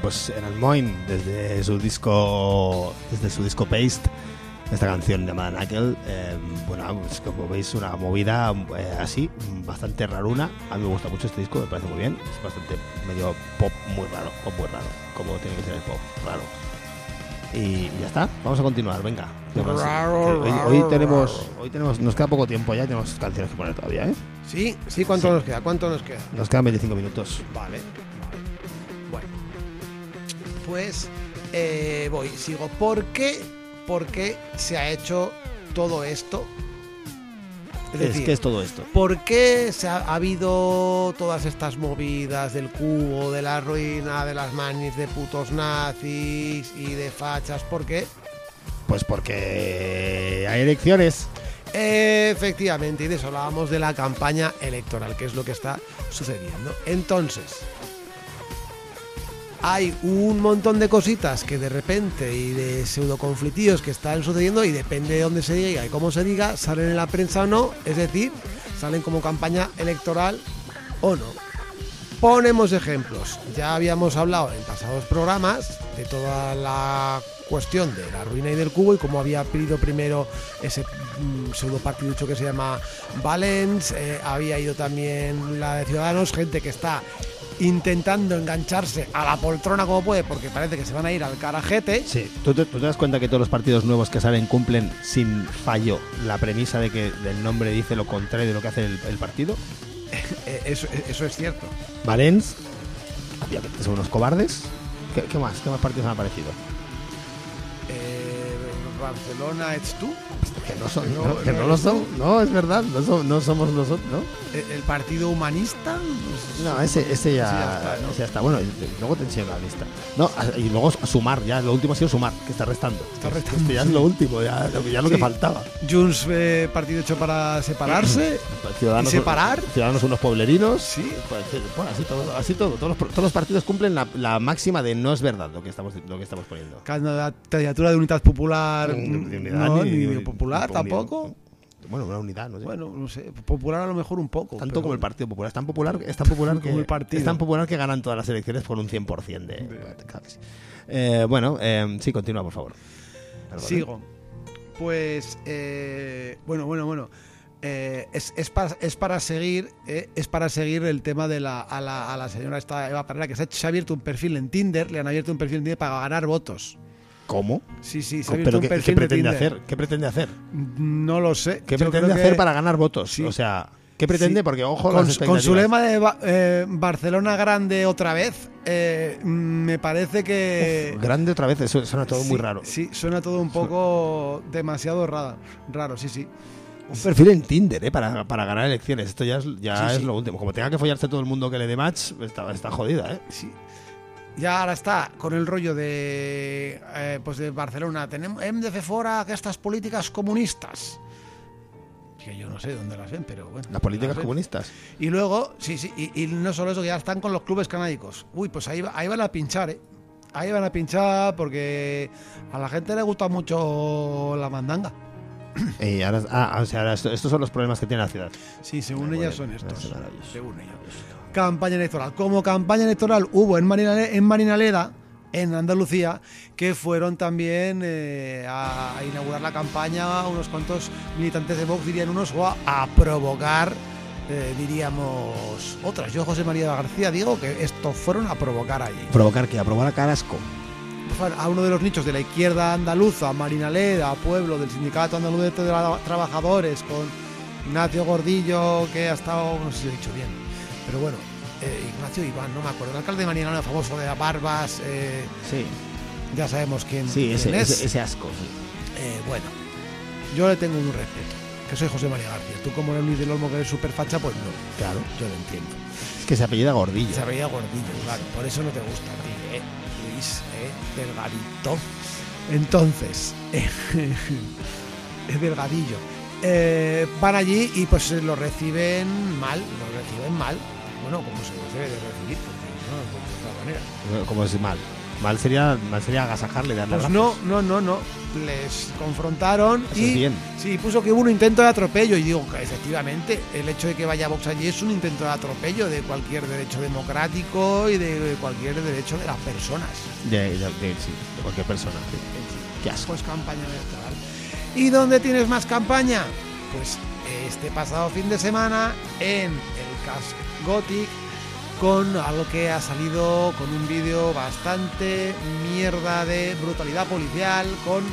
Pues en el Moin, desde su disco, desde su disco Paste, esta canción llamada Knuckle, eh, bueno, pues como veis una movida eh, así, bastante raruna. A mí me gusta mucho este disco, me parece muy bien. Es bastante medio pop muy raro, pop muy raro, como tiene que ser el pop, raro. Y ya está, vamos a continuar, venga. Raro, hoy, raro, tenemos, raro. hoy tenemos, nos queda poco tiempo ya, tenemos canciones que poner todavía, ¿eh? Sí, sí, ¿cuánto nos queda? ¿Cuánto nos queda? Nos quedan 25 minutos. Vale, pues eh, voy, sigo. ¿Por qué, ¿Por qué se ha hecho todo esto? Es, que es todo esto. ¿Por qué se ha, ha habido todas estas movidas del cubo, de la ruina, de las manis de putos nazis y de fachas? ¿Por qué? Pues porque hay elecciones. Efectivamente, y de eso hablábamos de la campaña electoral, que es lo que está sucediendo. Entonces, hay un montón de cositas que de repente y de pseudoconflictillos que están sucediendo y depende de dónde se diga y cómo se diga, salen en la prensa o no, es decir, salen como campaña electoral o no. Ponemos ejemplos. Ya habíamos hablado en pasados programas de toda la cuestión de la ruina y del cubo y cómo había pedido primero ese mm, pseudo partiducho que se llama Valens, eh, había ido también la de Ciudadanos, gente que está intentando engancharse a la poltrona como puede porque parece que se van a ir al carajete. Sí. ¿Tú te, tú te das cuenta que todos los partidos nuevos que salen cumplen sin fallo la premisa de que el nombre dice lo contrario de lo que hace el, el partido? Eh, eso, eso es cierto. Valens, obviamente son unos cobardes. ¿Qué, qué más? ¿Qué más partidos han aparecido? Eh, Barcelona, ¿es tú? Que no, son, No, no, que no lo son. No, es verdad. No, son- no somos nosotros, ¿no? ¿El, el Partido Humanista? No, ese, ese ya, ya está, ¿no? ese ya está. Bueno, luego te enseño la lista. No, y luego sumar, ya lo último ha sido sumar, que está restando. Está Es- restando, esto ya es lo último, ya, lo, ya lo que faltaba. Junts, eh, partido hecho para separarse. Ciudadanos, ¿Y separar? Ciudadanos unos pueblerinos. Sí. Pues, eh, bueno, así todo. Así todo. Todos, los, todos los partidos cumplen la, la máxima de no es verdad lo que estamos, lo que estamos poniendo. Candidatura de Unidad Popular. De unidad no, ni- ni, ni- de Popular ni- tampoco. bueno, una unidad, no sé. Bueno, no sé, popular a lo mejor un poco. tanto pero- como el Partido Popular. Es tan popular, es tan popular que Como el partido. es tan popular que ganan todas las elecciones por un 100% de. sí. Eh, bueno, eh, sí, continúa, por favor. Perdón. Sigo. Pues, eh, bueno, bueno, bueno. Eh, es, es para, es para seguir es para seguir el tema de la a, la a la señora esta Eva Parrera que se ha, se ha abierto un perfil en Tinder le han abierto un perfil en Tinder para ganar votos ¿Cómo? sí sí se ha ¿Pero qué, pretende hacer? ¿Qué pretende hacer? no lo sé ¿Qué Yo pretende hacer que para ganar votos? sí. O sea, ¿qué pretende? Sí. Porque, ojo, con, las con su lema de Ba- eh, Barcelona grande otra vez eh, mm, me parece que Uf, grande otra vez, eso suena todo sí, muy raro. sí suena todo un poco demasiado raro raro sí sí Un perfil en Tinder, ¿eh? Para, para ganar elecciones. Esto ya, es, ya es lo último. Como tenga que follarse todo el mundo que le dé match, está, está jodida, ¿eh? Sí. Ya ahora está con el rollo de eh, pues de Barcelona. Tenemos hem de fer fora aquestes políticas comunistas. Que yo no sé dónde las ven, pero bueno. Las políticas comunistas. Y luego, sí, sí, y, y no solo eso, que ya están con los clubes canábicos. Uy, pues ahí, ahí van a pinchar, ¿eh? Ahí van a pinchar porque a la gente le gusta mucho la mandanga. Y ahora, ah, o sea, ahora esto- estos son los problemas que tiene la ciudad. Sí, según Muy ellas son estos. Según ellas. Campaña electoral. Como campaña electoral hubo en, Marinale- en Marinaleda, en Andalucía, que fueron también eh, a, a inaugurar la campaña unos cuantos militantes de Vox, dirían unos, o a, a provocar, eh, diríamos, otras. Yo, José María García, digo que estos fueron a provocar allí. Provocar que aprobar a Carasco. A uno de los nichos de la izquierda andaluza, Marinaleda, pueblo del Sindicato Andaluz de Tra- Trabajadores, con Ignacio Gordillo, que ha estado, no sé si lo he dicho bien, pero bueno, eh, Ignacio Iván, no me acuerdo, el alcalde de Marinaleda, famoso de las barbas, eh, Sí, ya sabemos quién, sí, quién ese, es. ese, ese asco. sí. Eh, bueno, yo le tengo un respeto, que soy José María García. Tú como eres Luis del Olmo, que eres súper facha, pues no, Claro. yo lo entiendo. Es que se apellida Gordillo. Se veía gordillo, claro. Por eso no te gusta a ti, ¿eh? Luis, ¿eh? Delgadito. Entonces, es delgadillo. Van allí y pues lo reciben mal, lo reciben mal. Bueno, como se debe de recibir, porque no, de otra manera. Como es mal. Mal sería, mal sería agasajarle darle Pues abrazos. no, no, no, no. Les confrontaron Eso y es bien. sí, puso que hubo un intento de atropello. Y digo que efectivamente, el hecho de que vaya Vox allí es un intento de atropello de cualquier derecho democrático y de cualquier derecho de las personas. De, de- de- sí, de cualquier persona. sí. Qué asco. Pues campaña electoral. ¿Y dónde tienes más campaña? Pues este pasado fin de semana en el Cask Gothic con algo que ha salido con un vídeo bastante mierda de brutalidad policial con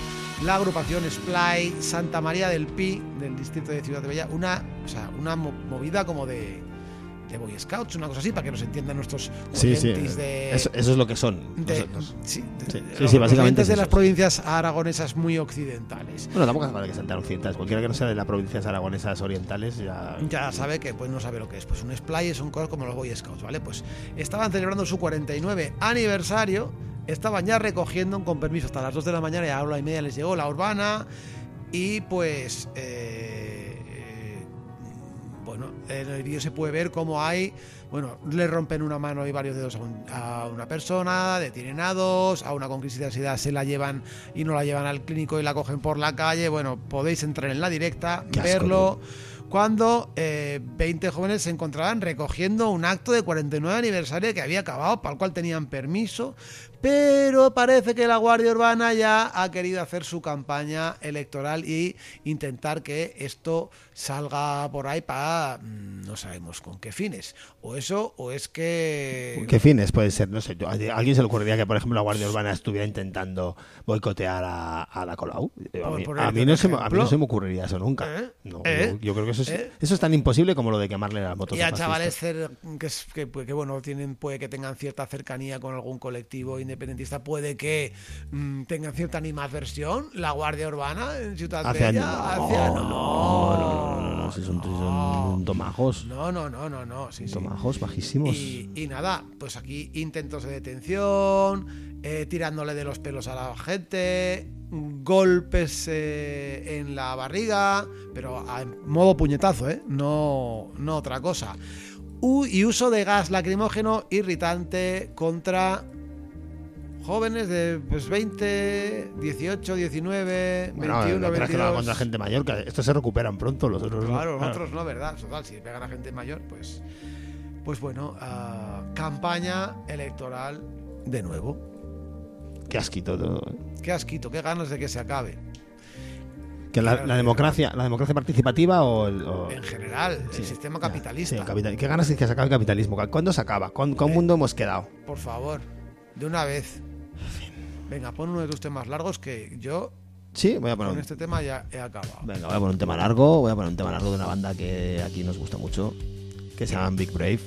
la agrupación Splay Santa María del Pi del distrito de Ciudad de Bella. Una, o sea, una mo- movida como de, de Boy Scouts, una cosa así, para que nos entiendan nuestros Sí, de, Eso, eso es lo que son. de- sí, de- Sí, básicamente es de las provincias aragonesas muy occidentales. Bueno, tampoco hace falta que sean tan occidentales. Cualquiera que no sea de las provincias aragonesas orientales ya. Ya sabe que pues no sabe lo que es. Pues un splay son cosas como los Boy Scouts, ¿vale? Pues estaban celebrando su 49 aniversario, estaban ya recogiendo con permiso hasta las 2 de la mañana y a la hora y media les llegó la urbana y pues eh, en el vídeo se puede ver cómo hay, bueno, le rompen una mano y varios dedos a, un- a una persona, detienen a dos, a una con crisis de ansiedad se la llevan y no la llevan al clínico y la cogen por la calle. Bueno, podéis entrar en la directa, Qué asco, verlo. Cuando eh, 20 jóvenes se encontraban recogiendo un acto de 49 aniversario que había acabado, para el cual tenían permiso, pero parece que la Guardia Urbana ya ha querido hacer su campaña electoral y intentar que esto salga por ahí para mm, no sabemos con qué fines. O eso, o es que... ¿Qué fines puede ser? No sé. ¿A alguien se le ocurriría que, por ejemplo, la Guardia Urbana estuviera intentando boicotear a, a la Colau? A Por mí, ponerte a mí no se, me- a mí no se me ocurriría eso nunca. ¿Eh? No, ¿Eh? yo, creo que eso es, ¿Eh? eso es tan imposible como lo de quemarle las motos. Y a chavales que, que, que, bueno tienen puede que tengan cierta cercanía con algún colectivo independentista puede que mm, tengan cierta animadversión la guardia urbana en Ciudad Hace Bella años. hacia- No, no, no, no, no, si son, son tomajos. no no no no no sí, sí. Tomajos bajísimos. Y, y nada, pues aquí intentos de detención, eh, tirándole de los pelos a la gente, golpes eh, en la barriga, pero a modo puñetazo, ¿eh? No, no otra cosa. U- y uso de gas lacrimógeno irritante contra Jóvenes de pues 20, 18, 19, Bueno, 21, no creas que 22. contra gente mayor, que estos se recuperan pronto, los otros no. Claro, nosotros no, ¿verdad? Total, si pegan a gente mayor, pues. Pues bueno, ah, campaña electoral de nuevo. Qué asquito todo. ¿eh? Qué asquito, qué ganas de que se acabe. Que la, Claro, la democracia, la democracia participativa o el. o- En general, Sí, el sistema capitalista. sí, capital- ¿Qué ganas de que se acabe el capitalismo? ¿Cuándo se acaba? ¿Con, con Eh, mundo hemos quedado? Por favor, de una vez. Venga, pon uno de tus temas largos que yo Sí, voy a poner con este tema ya he acabado. venga, voy a poner un tema largo. Voy a poner un tema largo de una banda que aquí nos gusta mucho, que se llaman Big Brave.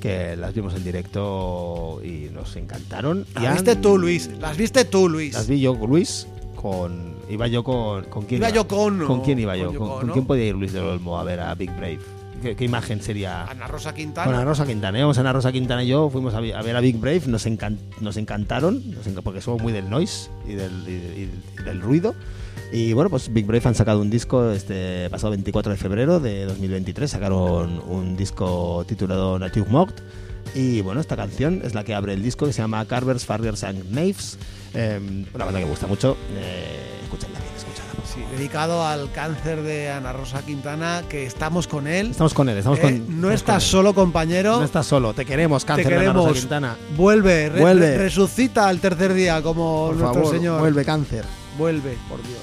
Que las vimos en directo y nos encantaron. Y Las han- viste tú, Luis. Las viste tú, Luis. Las vi yo, Luis, con. Iba yo con. ¿Con quién Iba yo con- ¿Con quién iba con yo? ¿Con, con quién podía ir Luis del Olmo a ver a Big Brave? ¿Qué, qué imagen sería? Ana Rosa Quintana. Ana Rosa Quintana. Íbamos a Ana Rosa Quintana y yo, fuimos a, ver a Big Brave, nos, encan- nos encantaron, nos enca- porque somos muy del noise y del, y- y- y del ruido. Y bueno, pues Big Brave han sacado un disco este pasado 24 de febrero de 2023. Sacaron un disco titulado Native Mocked. Y bueno, esta canción es la que abre el disco que se llama Carvers, Farriers and Knaves. Eh, una banda que me gusta mucho. Eh, dedicado al cáncer de Ana Rosa Quintana, que estamos con él. Estamos con él, estamos Eh, con. no con estás solo, compañero. No estás solo, te queremos, Te cáncer de Ana Rosa queremos. Quintana. Vuelve, re- Vuelve. re- resucita al tercer día como Por nuestro favor, Señor. vuelve cáncer. Vuelve, por Dios.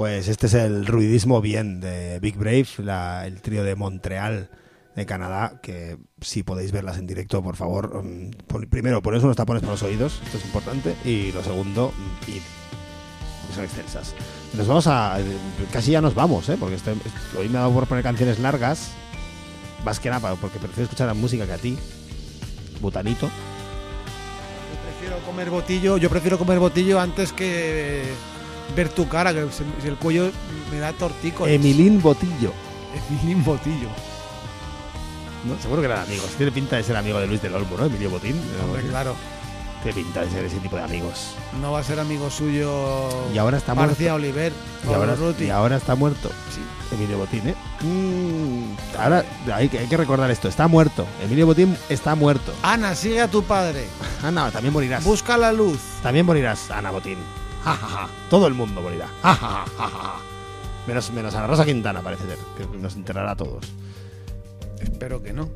Pues este es el ruidismo bien de Big Brave, el trío de Montreal de Canadá, que si podéis verlas en directo, por favor, mm, primero ponéis unos tapones para los oídos, esto es importante, y lo segundo, mm, id, son extensas. Nos vamos a... casi ya nos vamos, ¿eh? porque este- hoy me ha dado por poner canciones largas, más que nada porque prefiero escuchar la música que a ti, Butanito. Yo prefiero comer botillo, yo prefiero comer botillo antes que ver tu cara, que se- el cuello me da tortico. Emilín Botillo. Emilín Botillo. ¿no? Seguro que eran amigos. Tiene pinta de ser amigo de Luis del Olmo, ¿no? Emilio Botín. Hombre, claro. Tiene pinta de ser ese tipo de amigos. No va a ser amigo suyo Y ahora está Marcia muerto. Oliver Y o ahora, Ruti. y ahora está muerto. Sí. Emilio Botín, ¿eh? Mm, ahora hay que, hay que recordar esto. Está muerto. Emilio Botín está muerto. Ana, sigue a tu padre. Ana, también morirás. Busca la luz. También morirás, Ana Botín. Ja, ja, ja. Todo el mundo morirá. Ja, ja, ja, ja, ja. Menos, menos Ana Rosa Quintana, parece ser, que nos enterrará a todos. Espero que no.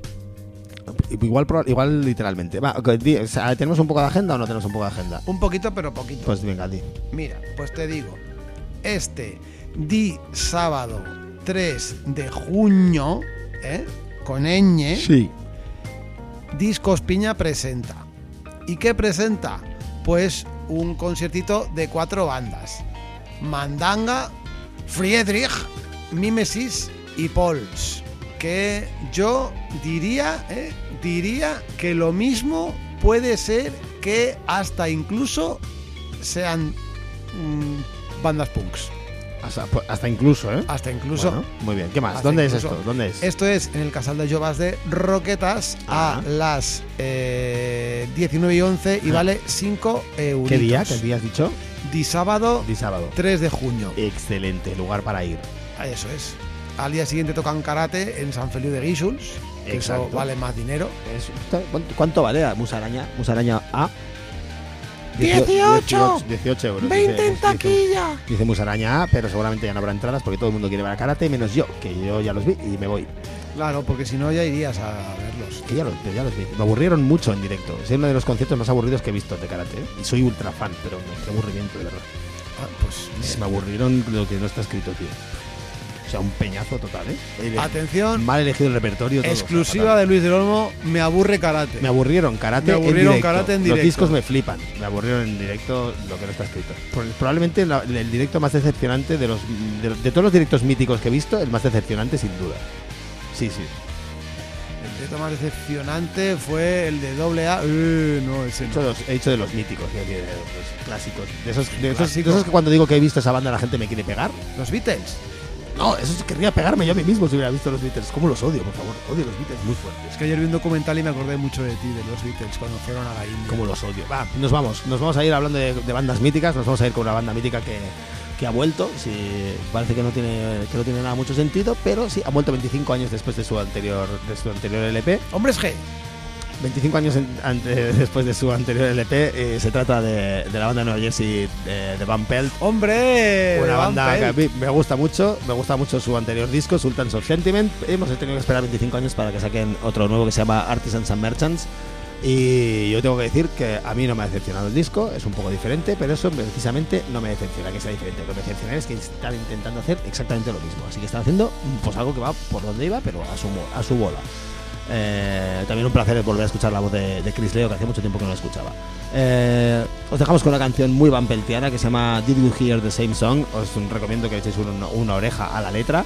Igual, igual literalmente. Va, o sea, ¿Tenemos un poco de agenda o no tenemos un poco de agenda? Un poquito, pero poquito. Pues venga, di. Mira, pues te digo, este di sábado 3 de junio, ¿eh? con ñ, Sí. Discos Piña presenta. ¿Y qué presenta? Pues un conciertito de cuatro bandas. Mandanga, Friedrich, Mimesis y Pols. Que yo diría, ¿eh? diría que lo mismo puede ser que hasta incluso sean mm, bandas punks. Hasta, hasta incluso, ¿eh? Hasta incluso. Bueno, muy bien. ¿Qué más? Hasta ¿Dónde es esto? ¿Dónde es? Esto es en el Casal de Llovas de Roquetas Ah. a las eh, 19 y 11 y Ah. vale 5 euros. ¿Qué día? ¿Qué día has dicho? Di sábado Di sábado. 3 de junio. Excelente lugar para ir. Eso es. Al día siguiente tocan karate en San Feliu de Guíxols, eso vale más dinero. Es- ¿cuánto, cuánto vale la musaraña? Musaraña A. 18. 18 euros. 20 dice- en dice- taquilla. Dice Musaraña A, pero seguramente ya no habrá entradas porque todo el mundo quiere ver a karate, menos yo, que yo ya los vi y me voy. Claro, porque si no ya irías a verlos. Que ya los, ya los vi. Me aburrieron mucho en directo. Es uno de los conciertos más aburridos que he visto de karate. ¿eh? Y soy ultra fan, pero qué aburrimiento, de verdad. Ah, pues Me aburrieron lo que no está escrito, tío. Sea, un peñazo total, ¿eh? Atención, Mal elegido el repertorio. todo, o sea, exclusiva de Luis del Olmo, me aburre karate. Me aburrieron karate Me aburrieron en directo. karate en Los directo. discos me flipan. Me aburrieron en directo lo que no está escrito. Probablemente la- el directo más decepcionante de los de, de todos los directos míticos que he visto, el más decepcionante sin duda. Sí, sí. El directo más decepcionante fue el de doble A. Eh, no, ese He no. de los, he dicho de los míticos, de los clásicos. De esos, de, esos, de esos que cuando digo que he visto esa banda la gente me quiere pegar. Los Beatles. No, eso sí querría pegarme yo a mí mismo si hubiera visto los Beatles. ¿Cómo los odio, por favor? Odio los Beatles muy fuertes. Es que ayer vi un documental y me acordé mucho de ti, de los Beatles, cuando fueron a la India. Cómo los odio. Va, nos vamos. Nos vamos a ir hablando de, de bandas míticas. Nos vamos a ir con una banda mítica que, que ha vuelto. Sí, parece que no tiene que no tiene nada mucho sentido, pero sí, ha vuelto 25 años después de su anterior de su anterior LP. Hombres G. 25 años en- ante- después de su anterior LP. eh, se trata de, de la banda de Nueva Jersey de, de Van Pelt. ¡Hombre! Una banda que a mí me gusta mucho, me gusta mucho su anterior disco, Sultans of Sentiment. Hemos tenido que esperar 25 años para que saquen otro nuevo que se llama Artisans and Merchants. Y yo tengo que decir que a mí no me ha decepcionado el disco, es un poco diferente, pero eso precisamente no me decepciona que sea diferente. Lo que me decepciona es que están intentando hacer exactamente lo mismo. Así que están haciendo pues algo que va por donde iba, pero a su, mo- a su bola. Eh, también un placer volver a escuchar la voz de, Chris Leo, que hacía mucho tiempo que no la escuchaba. Eh, os dejamos con una canción muy vampeltiana que se llama Did You Hear the Same Song. Os recomiendo que echéis un- una oreja a la letra.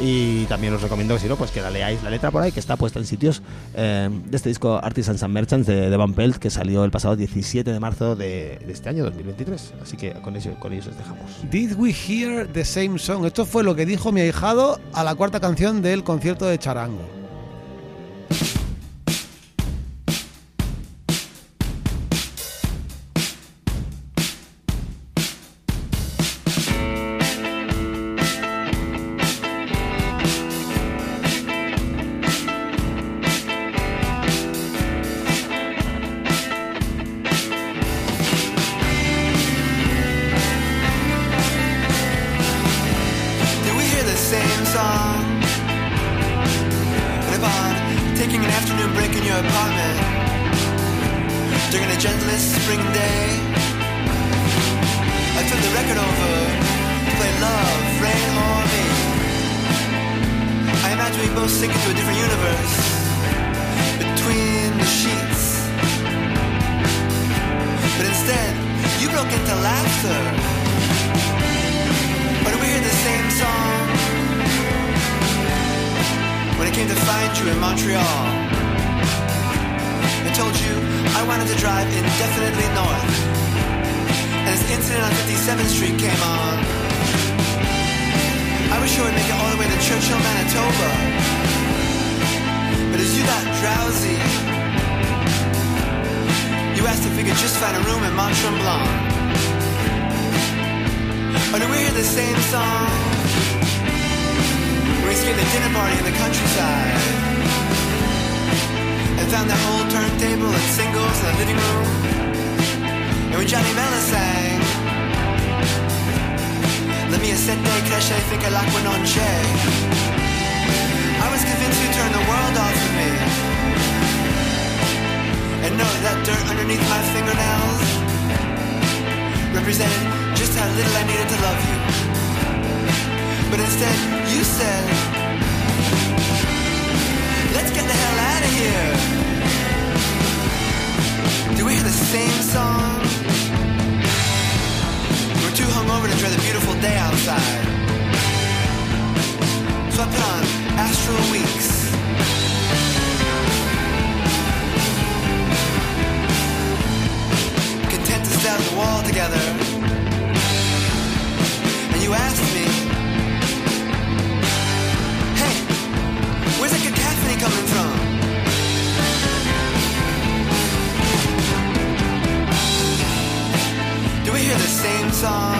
Y también os recomiendo que si no, pues que la leáis la letra por ahí, que está puesta en sitios eh, de este disco Artisans and Merchants de, de Van Pelt, que salió el pasado 17 de marzo de, este año 2023. Así que con, eso, con ellos os dejamos. Did we hear the same song? Esto fue lo que dijo mi ahijado a la cuarta canción del concierto de Charango. Just found a room in Mont Tremblant. Or do we hear the same song? We skipped the dinner party in the countryside and found that old turntable and singles in the living room. And when Johnny Mella sang, Let me a set day crash, I think I like one on Jay. I was convinced you'd turn the world off. And know that dirt underneath my fingernails represented just how little I needed to love you. But instead, you said, Let's get the hell out of here. Do we hear the same song? We're too hungover to enjoy the beautiful day outside. So I put on Astral Weeks. Together. And you asked me, Hey, where's that cacophony coming from? Do we hear the same song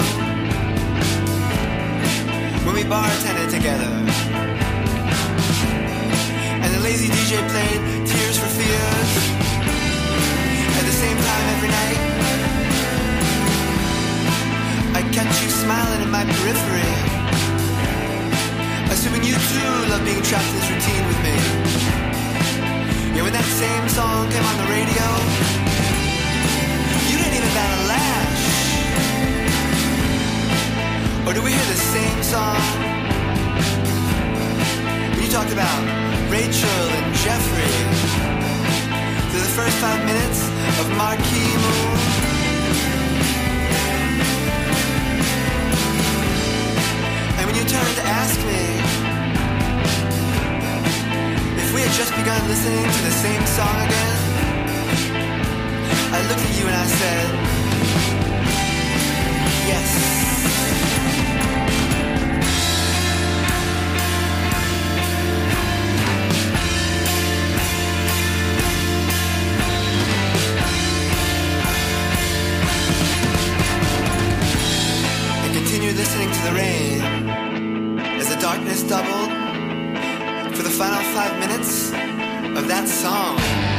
when we bartended together? And the lazy DJ played Tears for Fears at the same time every night. Catch you smiling in my periphery, assuming you too love being trapped in this routine with me. Yeah, when that same song came on the radio, you didn't even bat a lash. Or do we hear the same song? When you talked about Rachel and Jeffrey through the first five minutes of Marquee Moon. Turned to ask me if we had just begun listening to the same song again, I looked at you and I said, Yes. For the final five minutes of that song.